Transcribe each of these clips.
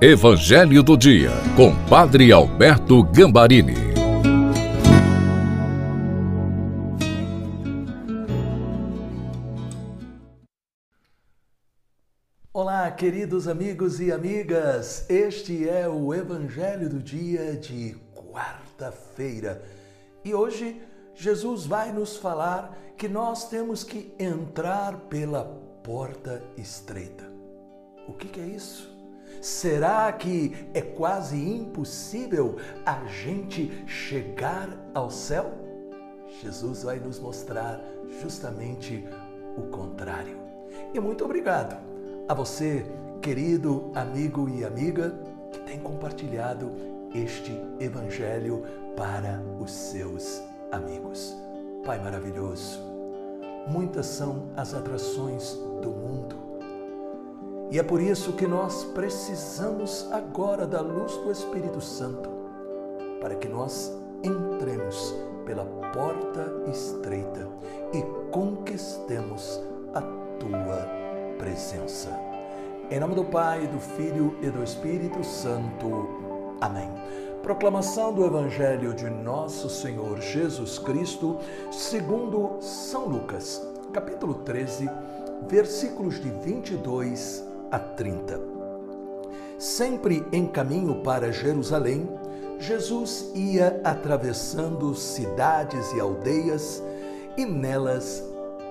Evangelho do Dia, com Padre Alberto Gambarini. Olá, queridos amigos e amigas. Este é o Evangelho do Dia de quarta-feira. E hoje Jesus vai nos falar que nós temos que entrar pela porta estreita. O que, que é isso? Será que é quase impossível a gente chegar ao céu? Jesus vai nos mostrar justamente o contrário. E muito obrigado a você, querido amigo e amiga, que tem compartilhado este evangelho para os seus amigos. Pai maravilhoso, muitas são as atrações do mundo e é por isso que nós precisamos agora da luz do Espírito Santo, para que nós entremos pela porta estreita e conquistemos a tua presença. Em nome do Pai, do Filho e do Espírito Santo. Amém. Proclamação do Evangelho de Nosso Senhor Jesus Cristo, segundo São Lucas, capítulo 13, versículos de 22 a 30. Sempre em caminho para Jerusalém, Jesus ia atravessando cidades e aldeias e nelas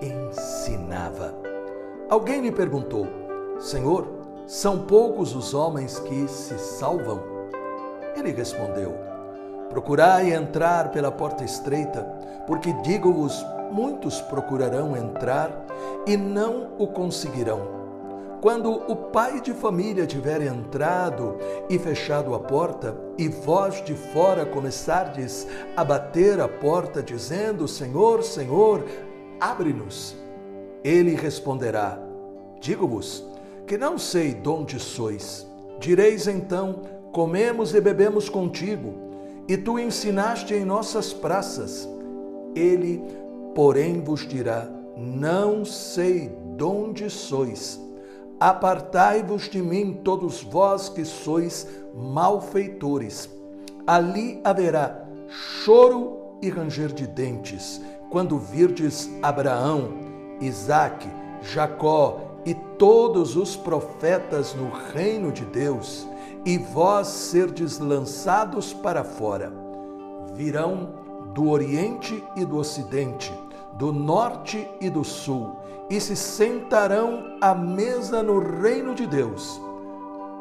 ensinava. Alguém lhe perguntou: Senhor, são poucos os homens que se salvam? Ele respondeu: Procurai entrar pela porta estreita, porque digo-vos, muitos procurarão entrar e não o conseguirão. Quando o pai de família tiver entrado e fechado a porta, e vós de fora começardes a bater a porta, dizendo: Senhor, Senhor, abre-nos. Ele responderá: Digo-vos que não sei de onde sois. Direis então: Comemos e bebemos contigo, e tu ensinaste em nossas praças. Ele, porém, vos dirá: Não sei de onde sois Apartai-vos de mim, todos vós que sois malfeitores. Ali haverá choro e ranger de dentes, quando virdes Abraão, Isaque, Jacó e todos os profetas no reino de Deus, e vós serdes lançados para fora. Virão do Oriente e do Ocidente, do Norte e do Sul e se sentarão à mesa no reino de Deus.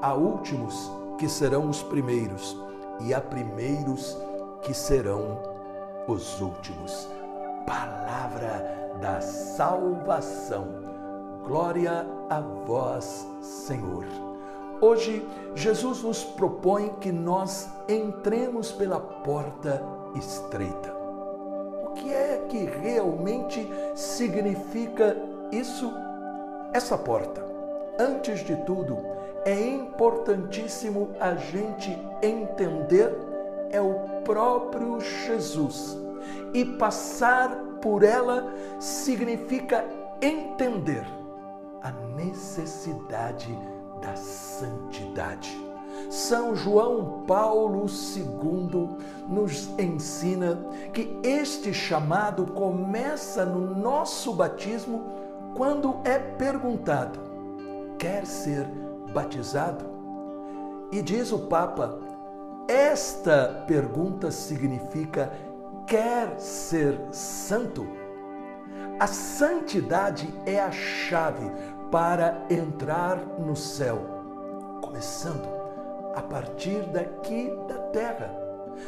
Há últimos que serão os primeiros, e há primeiros que serão os últimos. Palavra da salvação. Glória a vós, Senhor. Hoje, Jesus nos propõe que nós entremos pela porta estreita. Que realmente significa isso, essa porta, antes de tudo, é importantíssimo a gente entender é o próprio Jesus. E passar por ela significa entender a necessidade da santidade. São João Paulo II nos ensina que este chamado começa no nosso batismo quando é perguntado: quer ser batizado? E diz o Papa: esta pergunta significa quer ser santo? A santidade é a chave para entrar no céu, começando a partir daqui da terra.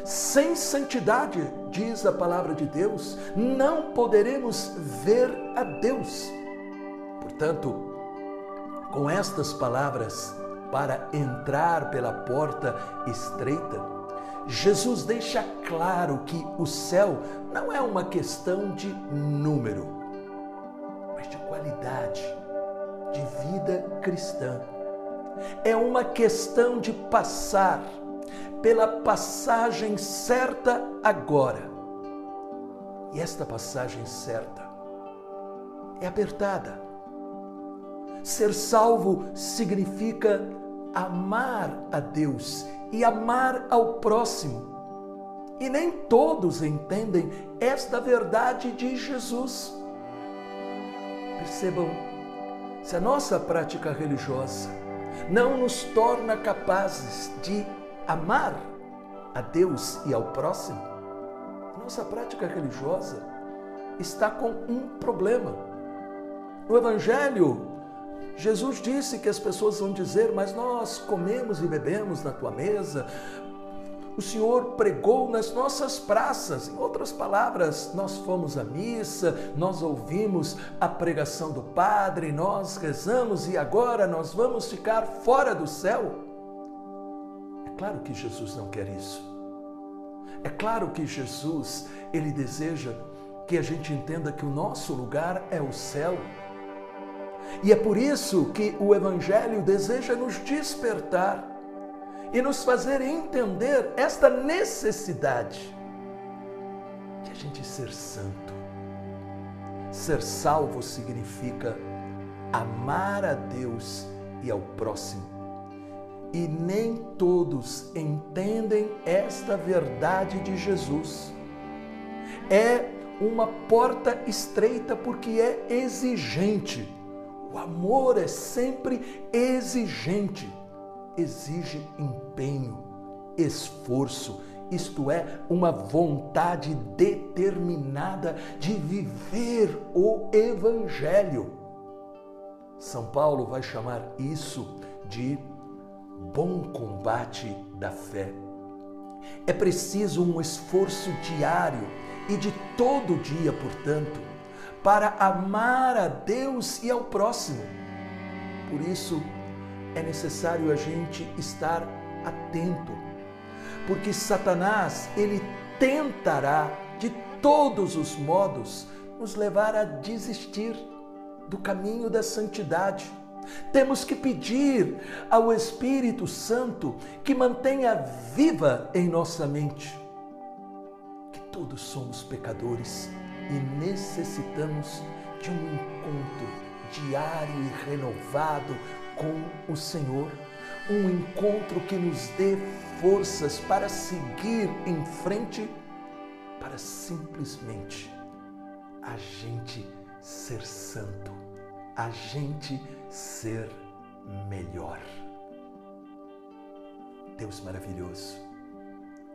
Sem santidade, diz a palavra de Deus, não poderemos ver a Deus. Portanto, com estas palavras, para entrar pela porta estreita, Jesus deixa claro que o céu não é uma questão de número, mas de qualidade, de vida cristã. É uma questão de passar pela passagem certa agora. E esta passagem certa é apertada Ser salvo significa amar a Deus e amar ao próximo. E nem todos entendem esta verdade de Jesus. Percebam, se a nossa prática religiosa não nos torna capazes de amar a Deus e ao próximo, nossa prática religiosa está com um problema. No Evangelho, Jesus disse que as pessoas vão dizer, mas nós comemos e bebemos na tua mesa, o Senhor pregou nas nossas praças. Em outras palavras, nós fomos à missa, nós ouvimos a pregação do Padre, nós rezamos e agora nós vamos ficar fora do céu? É claro que Jesus não quer isso. É claro que Jesus, ele deseja que a gente entenda que o nosso lugar é o céu. E é por isso que o Evangelho deseja nos despertar e nos fazer entender esta necessidade de a gente ser santo. Ser salvo significa amar a Deus e ao próximo. E nem todos entendem esta verdade de Jesus. É uma porta estreita porque é exigente. O amor é sempre exigente exige empenho, esforço, isto é, uma vontade determinada de viver o Evangelho. São Paulo vai chamar isso de bom combate da fé. É preciso um esforço diário e de todo dia, portanto, para amar a Deus e ao próximo. Por isso, é necessário a gente estar atento, porque Satanás, ele tentará de todos os modos nos levar a desistir do caminho da santidade. Temos que pedir ao Espírito Santo que mantenha viva em nossa mente que todos somos pecadores e necessitamos de um encontro diário e renovado com o Senhor, um encontro que nos dê forças para seguir em frente, para simplesmente a gente ser santo, a gente ser melhor. Deus maravilhoso,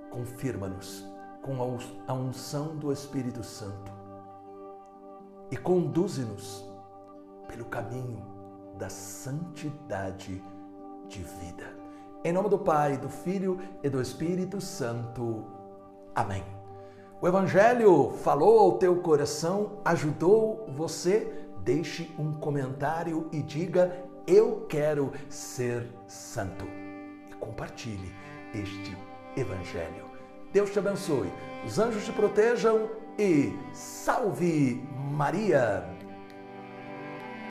confirma-nos com a unção do Espírito Santo e conduze-nos pelo caminho da santidade de vida. Em nome do Pai, do Filho e do Espírito Santo. Amém. O Evangelho falou ao teu coração, ajudou você? Deixe um comentário e diga: Eu quero ser santo. E compartilhe este Evangelho. Deus te abençoe, os anjos te protejam e salve Maria!